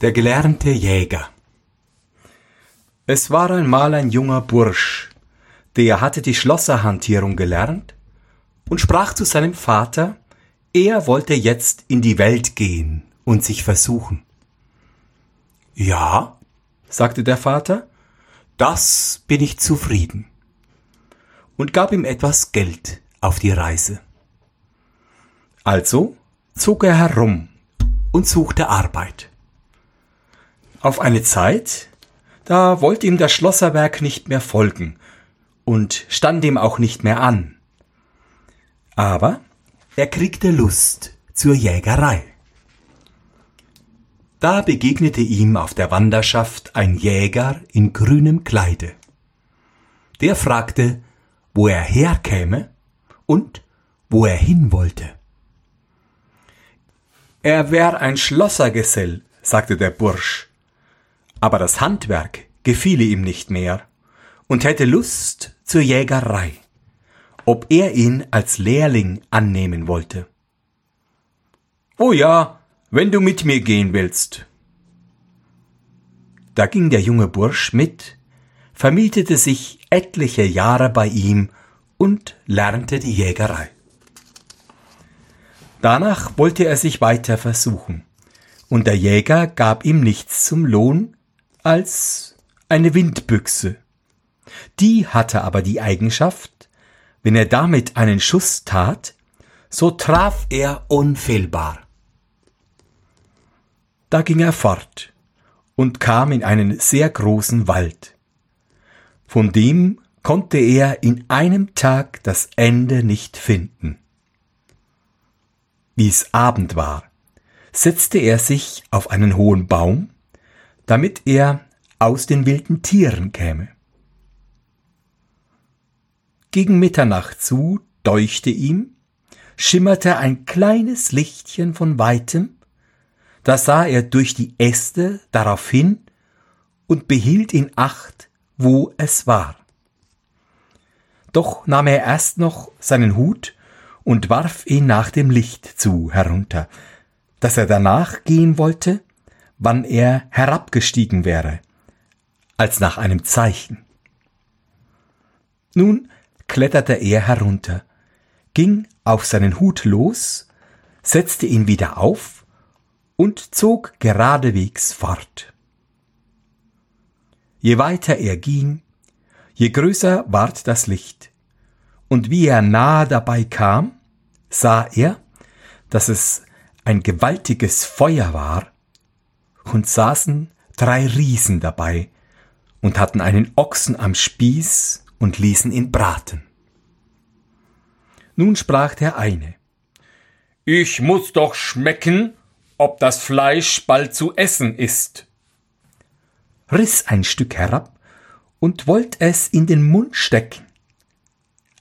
Der gelernte Jäger. Es war einmal ein junger Bursch, der hatte die Schlosserhantierung gelernt und sprach zu seinem Vater, er wollte jetzt in die Welt gehen und sich versuchen. Ja, sagte der Vater, das bin ich zufrieden und gab ihm etwas Geld auf die Reise. Also zog er herum und suchte Arbeit. Auf eine Zeit, da wollte ihm der Schlosserberg nicht mehr folgen und stand ihm auch nicht mehr an. Aber er kriegte Lust zur Jägerei. Da begegnete ihm auf der Wanderschaft ein Jäger in grünem Kleide. Der fragte, wo er herkäme und wo er hin wollte. Er wär ein Schlossergesell, sagte der Bursch, aber das Handwerk gefiele ihm nicht mehr und hätte Lust zur Jägerei, ob er ihn als Lehrling annehmen wollte. Oh ja, wenn du mit mir gehen willst. Da ging der junge Bursch mit, vermietete sich etliche Jahre bei ihm und lernte die Jägerei. Danach wollte er sich weiter versuchen, und der Jäger gab ihm nichts zum Lohn als eine Windbüchse. Die hatte aber die Eigenschaft, wenn er damit einen Schuss tat, so traf er unfehlbar. Da ging er fort und kam in einen sehr großen Wald. Von dem konnte er in einem Tag das Ende nicht finden. Wie es Abend war, setzte er sich auf einen hohen Baum damit er aus den wilden Tieren käme. Gegen Mitternacht zu deuchte ihm, schimmerte ein kleines Lichtchen von weitem, da sah er durch die Äste darauf hin und behielt in Acht, wo es war. Doch nahm er erst noch seinen Hut und warf ihn nach dem Licht zu herunter, dass er danach gehen wollte, wann er herabgestiegen wäre, als nach einem Zeichen. Nun kletterte er herunter, ging auf seinen Hut los, setzte ihn wieder auf und zog geradewegs fort. Je weiter er ging, je größer ward das Licht, und wie er nahe dabei kam, sah er, dass es ein gewaltiges Feuer war, und saßen drei Riesen dabei und hatten einen Ochsen am Spieß und ließen ihn braten. Nun sprach der eine, Ich muss doch schmecken, ob das Fleisch bald zu essen ist. Riss ein Stück herab und wollt es in den Mund stecken.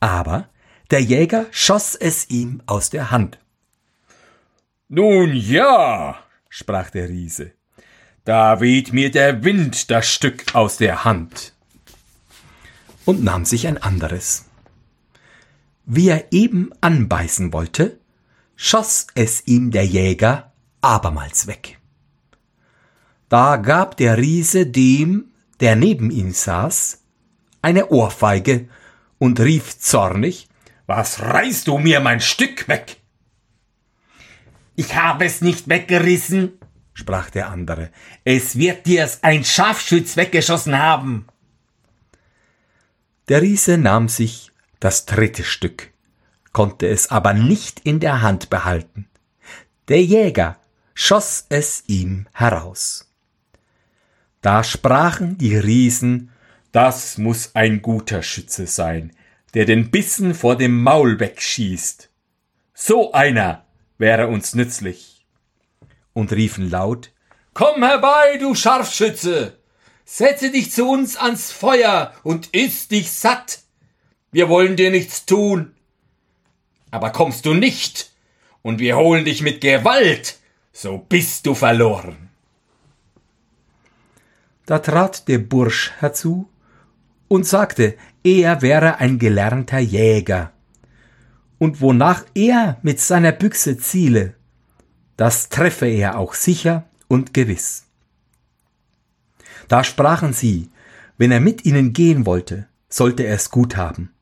Aber der Jäger schoss es ihm aus der Hand. Nun ja, sprach der Riese, da weht mir der Wind das Stück aus der Hand. Und nahm sich ein anderes. Wie er eben anbeißen wollte, schoss es ihm der Jäger abermals weg. Da gab der Riese dem, der neben ihm saß, eine Ohrfeige und rief zornig, Was reißt du mir mein Stück weg? Ich habe es nicht weggerissen, sprach der andere, es wird dir's ein Scharfschütz weggeschossen haben. Der Riese nahm sich das dritte Stück, konnte es aber nicht in der Hand behalten. Der Jäger schoss es ihm heraus. Da sprachen die Riesen, das muss ein guter Schütze sein, der den Bissen vor dem Maul wegschießt. So einer wäre uns nützlich und riefen laut Komm herbei, du Scharfschütze. Setze dich zu uns ans Feuer und iss dich satt. Wir wollen dir nichts tun. Aber kommst du nicht, und wir holen dich mit Gewalt, so bist du verloren. Da trat der Bursch herzu und sagte, er wäre ein gelernter Jäger, und wonach er mit seiner Büchse ziele, das treffe er auch sicher und gewiss. Da sprachen sie, wenn er mit ihnen gehen wollte, sollte er es gut haben,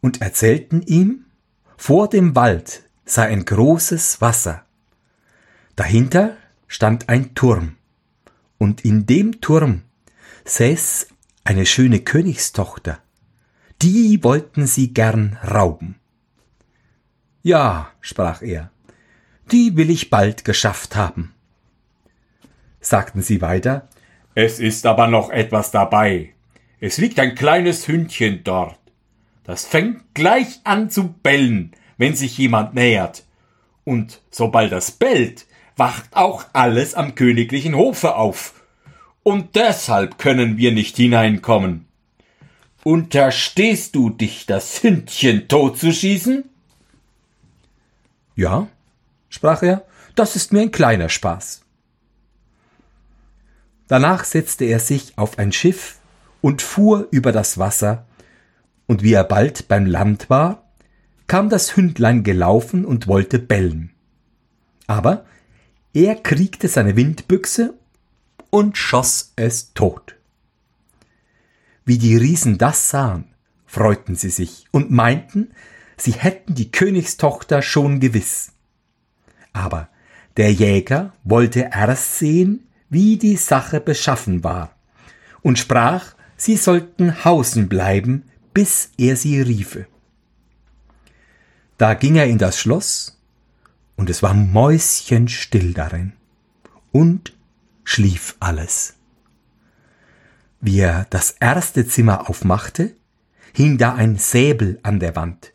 und erzählten ihm, vor dem Wald sei ein großes Wasser. Dahinter stand ein Turm, und in dem Turm säß eine schöne Königstochter. Die wollten sie gern rauben. Ja, sprach er, die will ich bald geschafft haben. Sagten sie weiter, es ist aber noch etwas dabei. Es liegt ein kleines Hündchen dort. Das fängt gleich an zu bellen, wenn sich jemand nähert. Und sobald das bellt, wacht auch alles am königlichen Hofe auf. Und deshalb können wir nicht hineinkommen. Unterstehst du dich, das Hündchen totzuschießen? Ja, sprach er, das ist mir ein kleiner Spaß. Danach setzte er sich auf ein Schiff und fuhr über das Wasser, und wie er bald beim Land war, kam das Hündlein gelaufen und wollte bellen. Aber er kriegte seine Windbüchse und schoss es tot. Wie die Riesen das sahen, freuten sie sich und meinten, sie hätten die Königstochter schon gewiss. Aber der Jäger wollte erst sehen, wie die Sache beschaffen war, und sprach, sie sollten hausen bleiben, bis er sie riefe. Da ging er in das Schloss, und es war mäuschenstill darin, und schlief alles. Wie er das erste Zimmer aufmachte, hing da ein Säbel an der Wand,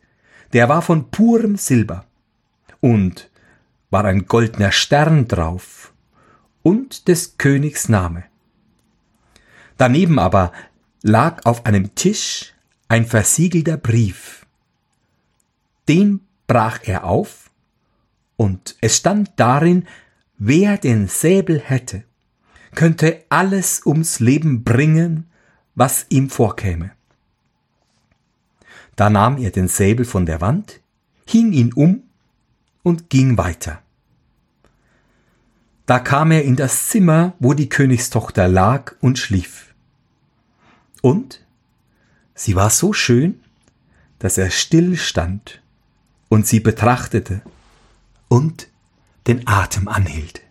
der war von purem Silber, und war ein goldner Stern drauf und des Königs Name. Daneben aber lag auf einem Tisch ein versiegelter Brief. Den brach er auf, und es stand darin, wer den Säbel hätte, könnte alles ums Leben bringen, was ihm vorkäme. Da nahm er den Säbel von der Wand, hing ihn um und ging weiter. Da kam er in das Zimmer, wo die Königstochter lag und schlief. Und sie war so schön, dass er still stand und sie betrachtete und den Atem anhielt.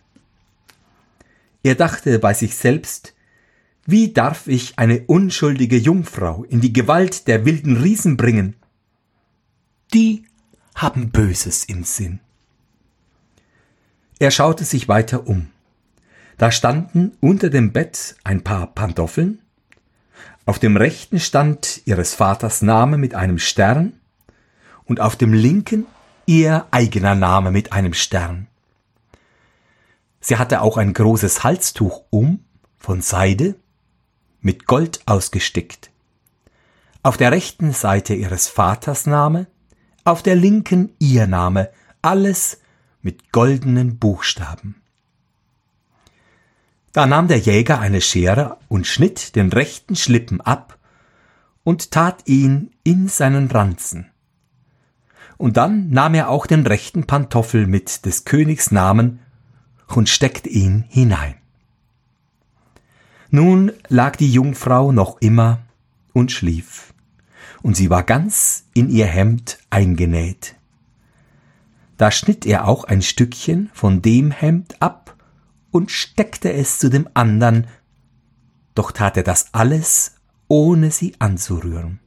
Er dachte bei sich selbst, wie darf ich eine unschuldige Jungfrau in die Gewalt der wilden Riesen bringen? Die haben Böses im Sinn. Er schaute sich weiter um. Da standen unter dem Bett ein paar Pantoffeln, auf dem rechten stand ihres Vaters Name mit einem Stern und auf dem linken ihr eigener Name mit einem Stern. Sie hatte auch ein großes Halstuch um, von Seide, mit Gold ausgestickt. Auf der rechten Seite ihres Vaters Name, auf der linken ihr Name, alles mit goldenen Buchstaben. Da nahm der Jäger eine Schere und schnitt den rechten Schlippen ab und tat ihn in seinen Ranzen. Und dann nahm er auch den rechten Pantoffel mit des Königs Namen und steckte ihn hinein. Nun lag die Jungfrau noch immer und schlief, und sie war ganz in ihr Hemd eingenäht. Da schnitt er auch ein Stückchen von dem Hemd ab und steckte es zu dem andern, doch tat er das alles, ohne sie anzurühren.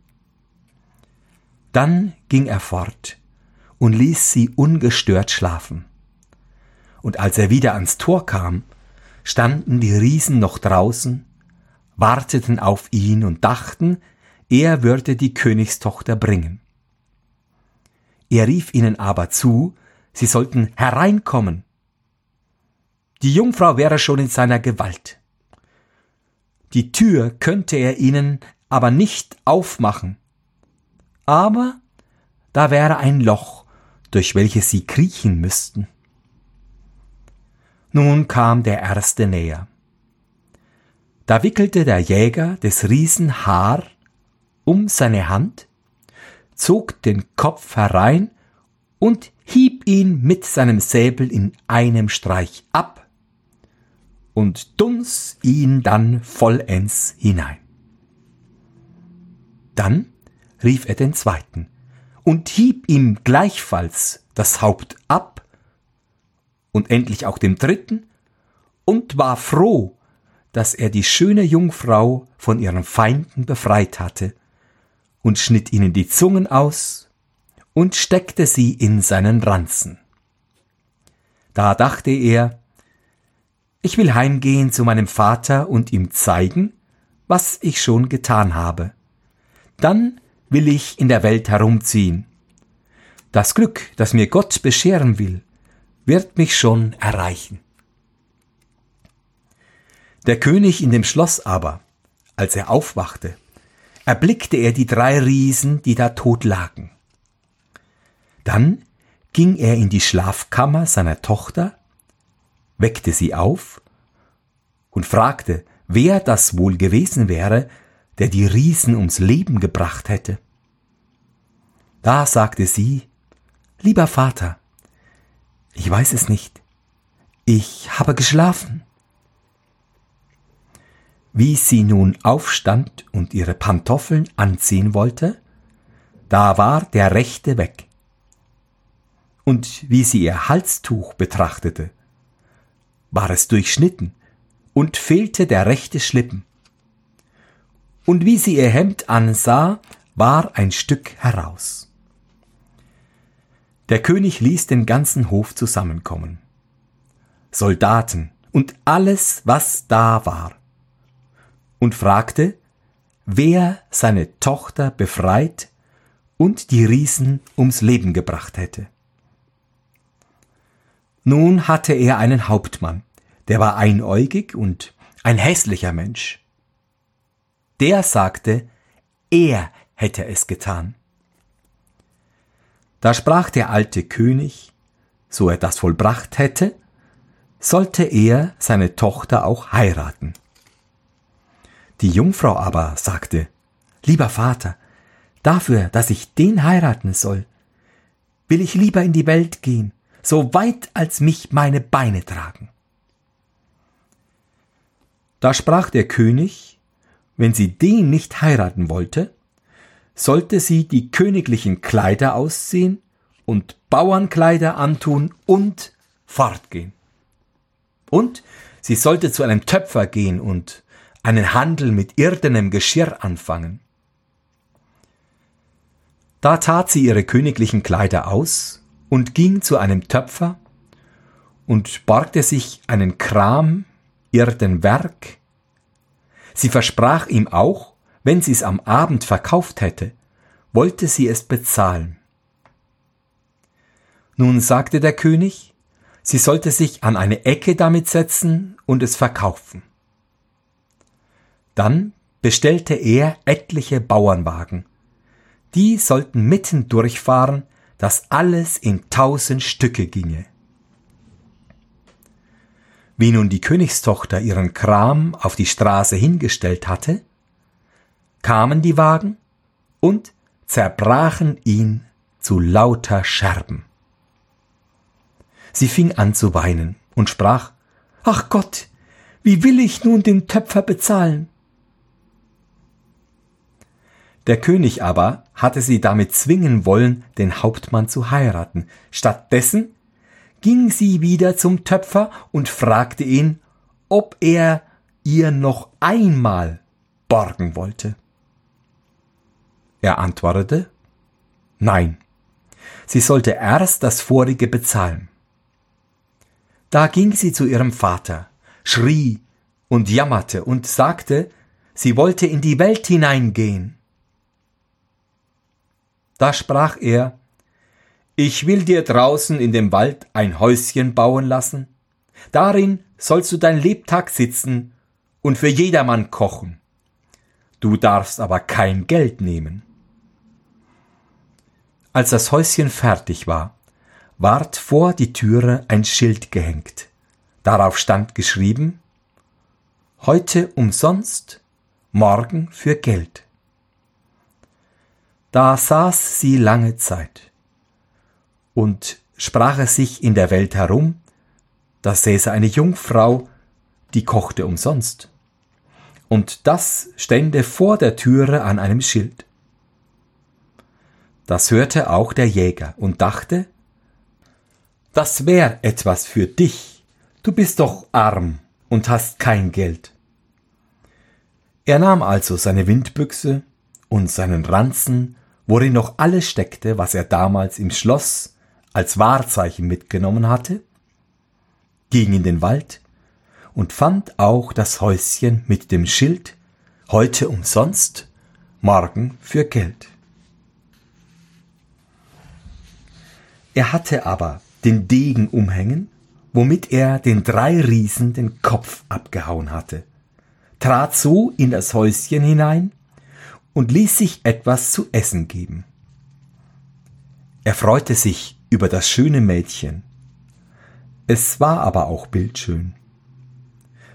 Dann ging er fort und ließ sie ungestört schlafen. Und als er wieder ans Tor kam, standen die Riesen noch draußen, warteten auf ihn und dachten, er würde die Königstochter bringen. Er rief ihnen aber zu, Sie sollten hereinkommen. Die Jungfrau wäre schon in seiner Gewalt. Die Tür könnte er ihnen aber nicht aufmachen. Aber da wäre ein Loch, durch welches sie kriechen müssten. Nun kam der erste näher. Da wickelte der Jäger des Riesen Haar um seine Hand, zog den Kopf herein und hieb ihn mit seinem Säbel in einem Streich ab und dunst ihn dann vollends hinein. Dann rief er den zweiten und hieb ihm gleichfalls das Haupt ab und endlich auch dem dritten und war froh, dass er die schöne Jungfrau von ihren Feinden befreit hatte und schnitt ihnen die Zungen aus und steckte sie in seinen Ranzen. Da dachte er, ich will heimgehen zu meinem Vater und ihm zeigen, was ich schon getan habe. Dann will ich in der Welt herumziehen. Das Glück, das mir Gott bescheren will, wird mich schon erreichen. Der König in dem Schloss aber, als er aufwachte, erblickte er die drei Riesen, die da tot lagen. Dann ging er in die Schlafkammer seiner Tochter weckte sie auf und fragte, wer das wohl gewesen wäre, der die Riesen ums Leben gebracht hätte. Da sagte sie, Lieber Vater, ich weiß es nicht, ich habe geschlafen. Wie sie nun aufstand und ihre Pantoffeln anziehen wollte, da war der rechte weg. Und wie sie ihr Halstuch betrachtete, war es durchschnitten und fehlte der rechte Schlippen. Und wie sie ihr Hemd ansah, war ein Stück heraus. Der König ließ den ganzen Hof zusammenkommen. Soldaten und alles, was da war. Und fragte, wer seine Tochter befreit und die Riesen ums Leben gebracht hätte. Nun hatte er einen Hauptmann, der war einäugig und ein hässlicher Mensch. Der sagte, er hätte es getan. Da sprach der alte König, so er das vollbracht hätte, sollte er seine Tochter auch heiraten. Die Jungfrau aber sagte, Lieber Vater, dafür, dass ich den heiraten soll, will ich lieber in die Welt gehen so weit als mich meine Beine tragen. Da sprach der König, wenn sie den nicht heiraten wollte, sollte sie die königlichen Kleider ausziehen und Bauernkleider antun und fortgehen. Und sie sollte zu einem Töpfer gehen und einen Handel mit irdenem Geschirr anfangen. Da tat sie ihre königlichen Kleider aus und ging zu einem Töpfer und borgte sich einen Kram, irden Werk. Sie versprach ihm auch, wenn sie es am Abend verkauft hätte, wollte sie es bezahlen. Nun sagte der König, sie sollte sich an eine Ecke damit setzen und es verkaufen. Dann bestellte er etliche Bauernwagen. Die sollten mitten durchfahren, dass alles in tausend Stücke ginge. Wie nun die Königstochter ihren Kram auf die Straße hingestellt hatte, kamen die Wagen und zerbrachen ihn zu lauter Scherben. Sie fing an zu weinen und sprach, Ach Gott, wie will ich nun den Töpfer bezahlen? Der König aber hatte sie damit zwingen wollen, den Hauptmann zu heiraten. Stattdessen ging sie wieder zum Töpfer und fragte ihn, ob er ihr noch einmal borgen wollte. Er antwortete, nein, sie sollte erst das vorige bezahlen. Da ging sie zu ihrem Vater, schrie und jammerte und sagte, sie wollte in die Welt hineingehen. Da sprach er, Ich will dir draußen in dem Wald ein Häuschen bauen lassen, darin sollst du dein Lebtag sitzen und für jedermann kochen. Du darfst aber kein Geld nehmen. Als das Häuschen fertig war, ward vor die Türe ein Schild gehängt. Darauf stand geschrieben Heute umsonst, morgen für Geld. Da saß sie lange Zeit und sprach es sich in der Welt herum, da säße eine Jungfrau, die kochte umsonst. Und das stände vor der Türe an einem Schild. Das hörte auch der Jäger und dachte, das wär etwas für dich, du bist doch arm und hast kein Geld. Er nahm also seine Windbüchse und seinen Ranzen, worin noch alles steckte, was er damals im Schloss als Wahrzeichen mitgenommen hatte, ging in den Wald und fand auch das Häuschen mit dem Schild heute umsonst, morgen für Geld. Er hatte aber den Degen umhängen, womit er den drei Riesen den Kopf abgehauen hatte, trat so in das Häuschen hinein und ließ sich etwas zu essen geben. Er freute sich über das schöne Mädchen. Es war aber auch bildschön.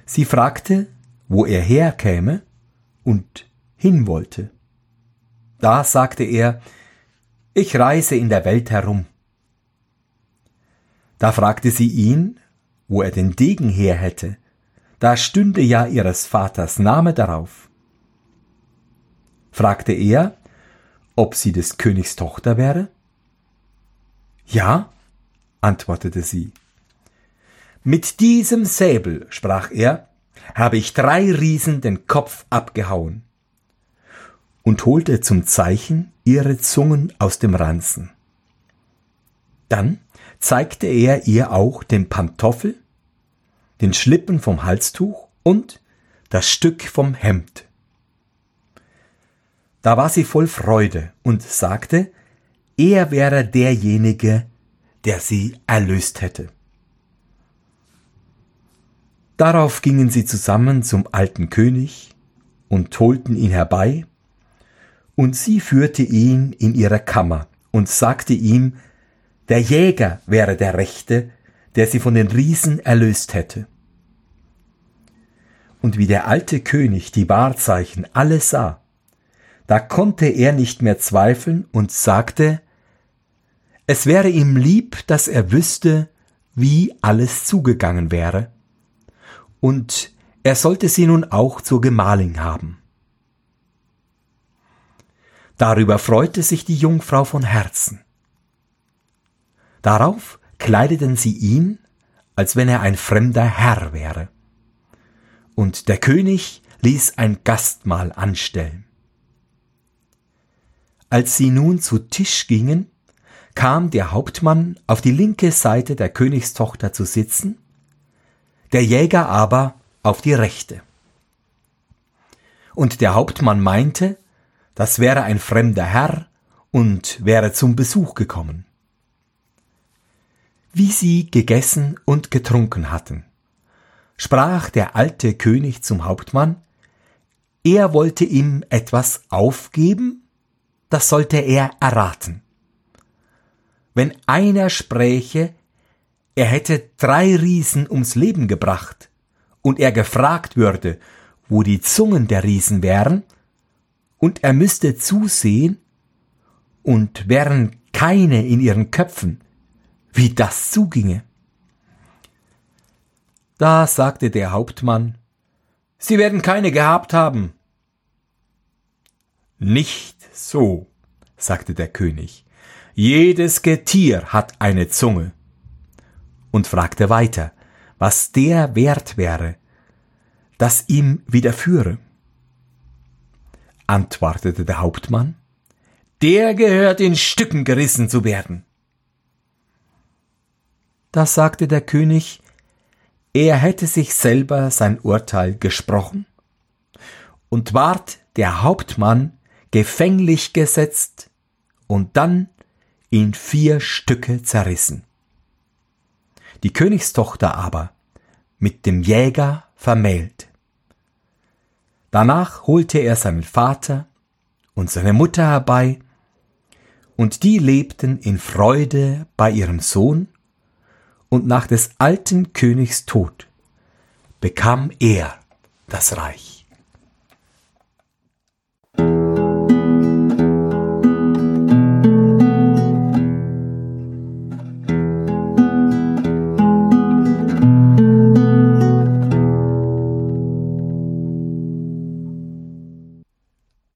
Sie fragte, wo er herkäme und hin wollte. Da sagte er, ich reise in der Welt herum. Da fragte sie ihn, wo er den Degen her hätte, da stünde ja ihres Vaters Name darauf. Fragte er, ob sie des Königs Tochter wäre? Ja, antwortete sie. Mit diesem Säbel, sprach er, habe ich drei Riesen den Kopf abgehauen und holte zum Zeichen ihre Zungen aus dem Ranzen. Dann zeigte er ihr auch den Pantoffel, den Schlippen vom Halstuch und das Stück vom Hemd. Da war sie voll Freude und sagte, er wäre derjenige, der sie erlöst hätte. Darauf gingen sie zusammen zum alten König und holten ihn herbei, und sie führte ihn in ihre Kammer und sagte ihm, der Jäger wäre der Rechte, der sie von den Riesen erlöst hätte. Und wie der alte König die Wahrzeichen alle sah, da konnte er nicht mehr zweifeln und sagte, es wäre ihm lieb, dass er wüsste, wie alles zugegangen wäre, und er sollte sie nun auch zur Gemahlin haben. Darüber freute sich die Jungfrau von Herzen. Darauf kleideten sie ihn, als wenn er ein fremder Herr wäre. Und der König ließ ein Gastmahl anstellen. Als sie nun zu Tisch gingen, kam der Hauptmann auf die linke Seite der Königstochter zu sitzen der Jäger aber auf die rechte. Und der Hauptmann meinte, das wäre ein fremder Herr und wäre zum Besuch gekommen. Wie sie gegessen und getrunken hatten, sprach der alte König zum Hauptmann, er wollte ihm etwas aufgeben, das sollte er erraten. Wenn einer spräche, er hätte drei Riesen ums Leben gebracht, und er gefragt würde, wo die Zungen der Riesen wären, und er müsste zusehen, und wären keine in ihren Köpfen, wie das zuginge. Da sagte der Hauptmann, Sie werden keine gehabt haben. Nicht so, sagte der König. Jedes Getier hat eine Zunge und fragte weiter, was der wert wäre, das ihm widerführe. Antwortete der Hauptmann, der gehört in Stücken gerissen zu werden. Da sagte der König, er hätte sich selber sein Urteil gesprochen und ward der Hauptmann gefänglich gesetzt und dann in vier Stücke zerrissen die Königstochter aber mit dem Jäger vermählt. Danach holte er seinen Vater und seine Mutter herbei, und die lebten in Freude bei ihrem Sohn, und nach des alten Königs Tod bekam er das Reich.